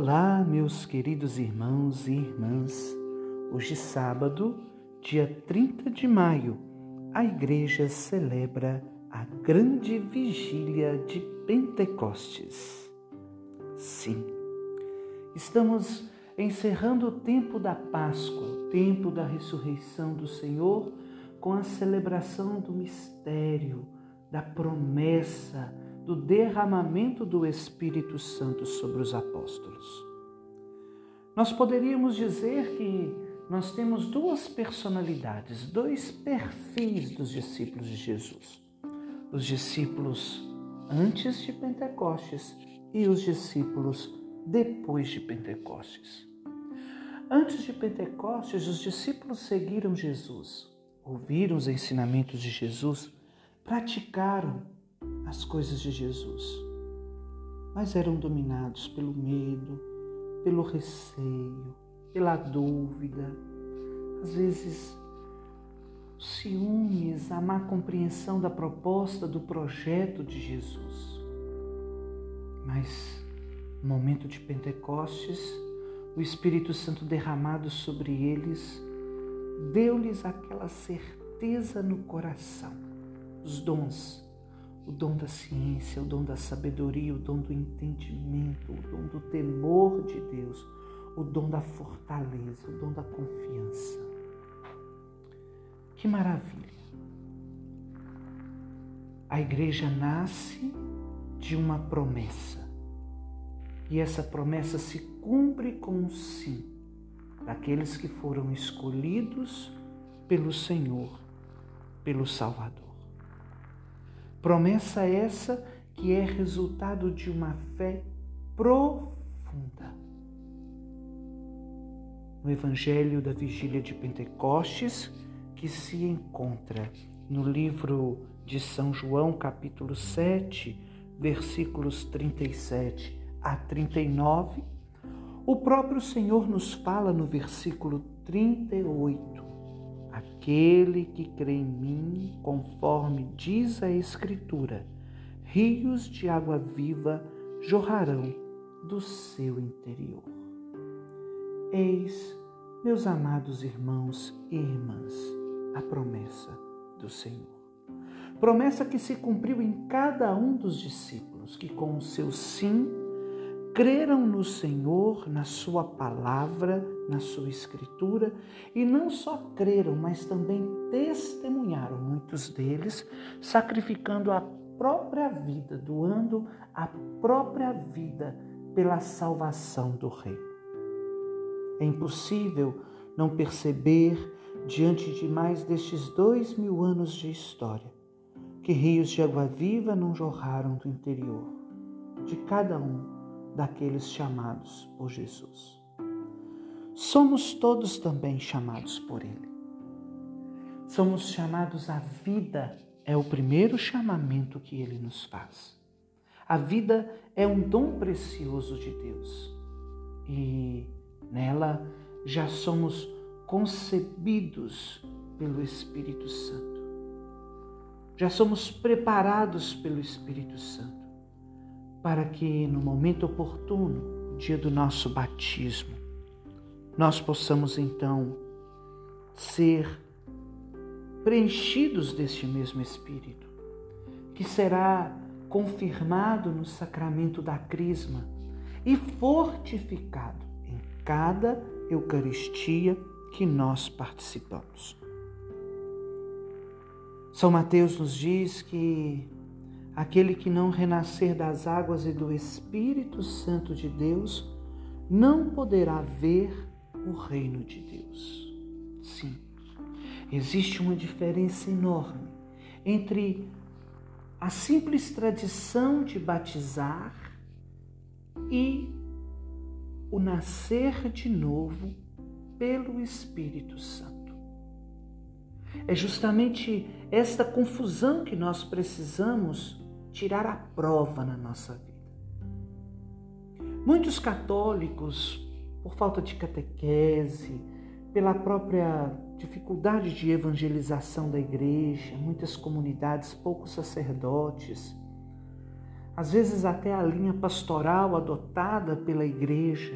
Olá, meus queridos irmãos e irmãs. Hoje, sábado, dia 30 de maio, a igreja celebra a grande vigília de Pentecostes. Sim, estamos encerrando o tempo da Páscoa, o tempo da ressurreição do Senhor, com a celebração do mistério, da promessa, do derramamento do Espírito Santo sobre os apóstolos. Nós poderíamos dizer que nós temos duas personalidades, dois perfis dos discípulos de Jesus: os discípulos antes de Pentecostes e os discípulos depois de Pentecostes. Antes de Pentecostes, os discípulos seguiram Jesus, ouviram os ensinamentos de Jesus, praticaram as coisas de Jesus, mas eram dominados pelo medo, pelo receio, pela dúvida, às vezes ciúmes, a má compreensão da proposta, do projeto de Jesus. Mas no momento de Pentecostes, o Espírito Santo derramado sobre eles deu-lhes aquela certeza no coração, os dons o dom da ciência, o dom da sabedoria, o dom do entendimento, o dom do temor de Deus, o dom da fortaleza, o dom da confiança. Que maravilha! A igreja nasce de uma promessa. E essa promessa se cumpre com o sim daqueles que foram escolhidos pelo Senhor, pelo Salvador. Promessa essa que é resultado de uma fé profunda. No Evangelho da Vigília de Pentecostes, que se encontra no livro de São João, capítulo 7, versículos 37 a 39, o próprio Senhor nos fala no versículo 38 Aquele que crê em mim, conforme diz a Escritura, rios de água viva jorrarão do seu interior. Eis, meus amados irmãos e irmãs, a promessa do Senhor. Promessa que se cumpriu em cada um dos discípulos, que com o seu sim creram no Senhor, na Sua palavra, na Sua Escritura, e não só creram, mas também testemunharam, muitos deles, sacrificando a própria vida, doando a própria vida pela salvação do Rei. É impossível não perceber, diante de mais destes dois mil anos de história, que rios de água viva não jorraram do interior de cada um daqueles chamados por Jesus. Somos todos também chamados por Ele. Somos chamados à vida, é o primeiro chamamento que Ele nos faz. A vida é um dom precioso de Deus e nela já somos concebidos pelo Espírito Santo. Já somos preparados pelo Espírito Santo para que no momento oportuno, dia do nosso batismo, nós possamos então ser preenchidos deste mesmo Espírito, que será confirmado no sacramento da Crisma e fortificado em cada Eucaristia que nós participamos. São Mateus nos diz que Aquele que não renascer das águas e do Espírito Santo de Deus não poderá ver o reino de Deus. Sim, existe uma diferença enorme entre a simples tradição de batizar e o nascer de novo pelo Espírito Santo. É justamente esta confusão que nós precisamos tirar a prova na nossa vida. Muitos católicos, por falta de catequese, pela própria dificuldade de evangelização da igreja, muitas comunidades, poucos sacerdotes, às vezes até a linha pastoral adotada pela igreja,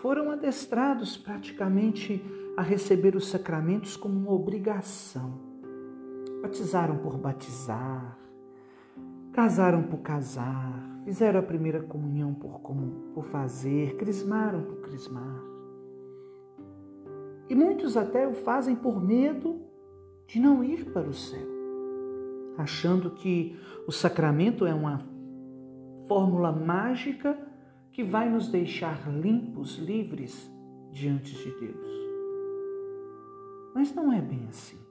foram adestrados praticamente a receber os sacramentos como uma obrigação. Batizaram por batizar, casaram por casar, fizeram a primeira comunhão por, como, por fazer, crismaram por crismar. E muitos até o fazem por medo de não ir para o céu, achando que o sacramento é uma fórmula mágica que vai nos deixar limpos, livres diante de Deus. Mas não é bem assim.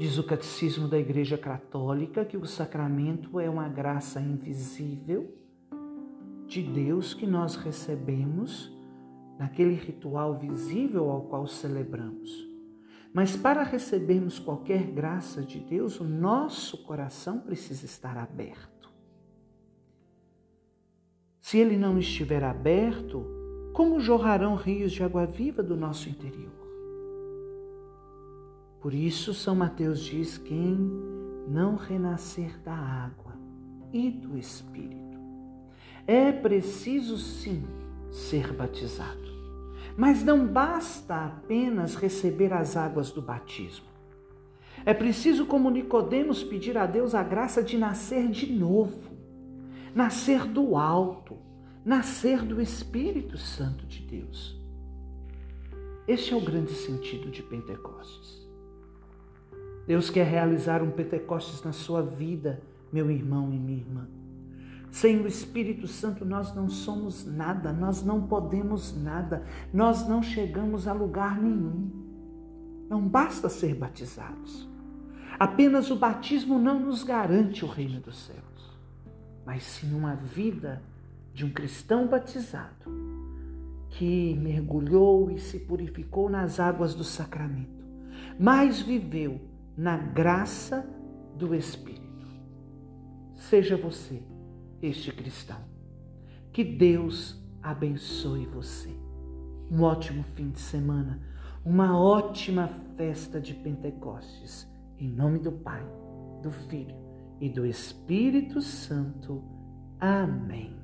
Diz o Catecismo da Igreja Católica que o sacramento é uma graça invisível de Deus que nós recebemos naquele ritual visível ao qual celebramos. Mas para recebermos qualquer graça de Deus, o nosso coração precisa estar aberto. Se ele não estiver aberto, como jorrarão rios de água viva do nosso interior? Por isso, São Mateus diz: quem não renascer da água e do Espírito. É preciso sim ser batizado. Mas não basta apenas receber as águas do batismo. É preciso, como Nicodemos, pedir a Deus a graça de nascer de novo nascer do alto, nascer do Espírito Santo de Deus. Este é o grande sentido de Pentecostes. Deus quer realizar um Pentecostes na sua vida, meu irmão e minha irmã. Sem o Espírito Santo nós não somos nada, nós não podemos nada, nós não chegamos a lugar nenhum. Não basta ser batizados. Apenas o batismo não nos garante o reino dos céus mas sim uma vida de um cristão batizado que mergulhou e se purificou nas águas do sacramento, mas viveu na graça do Espírito. Seja você este cristão. Que Deus abençoe você. Um ótimo fim de semana, uma ótima festa de Pentecostes. Em nome do Pai, do Filho e do Espírito Santo. Amém.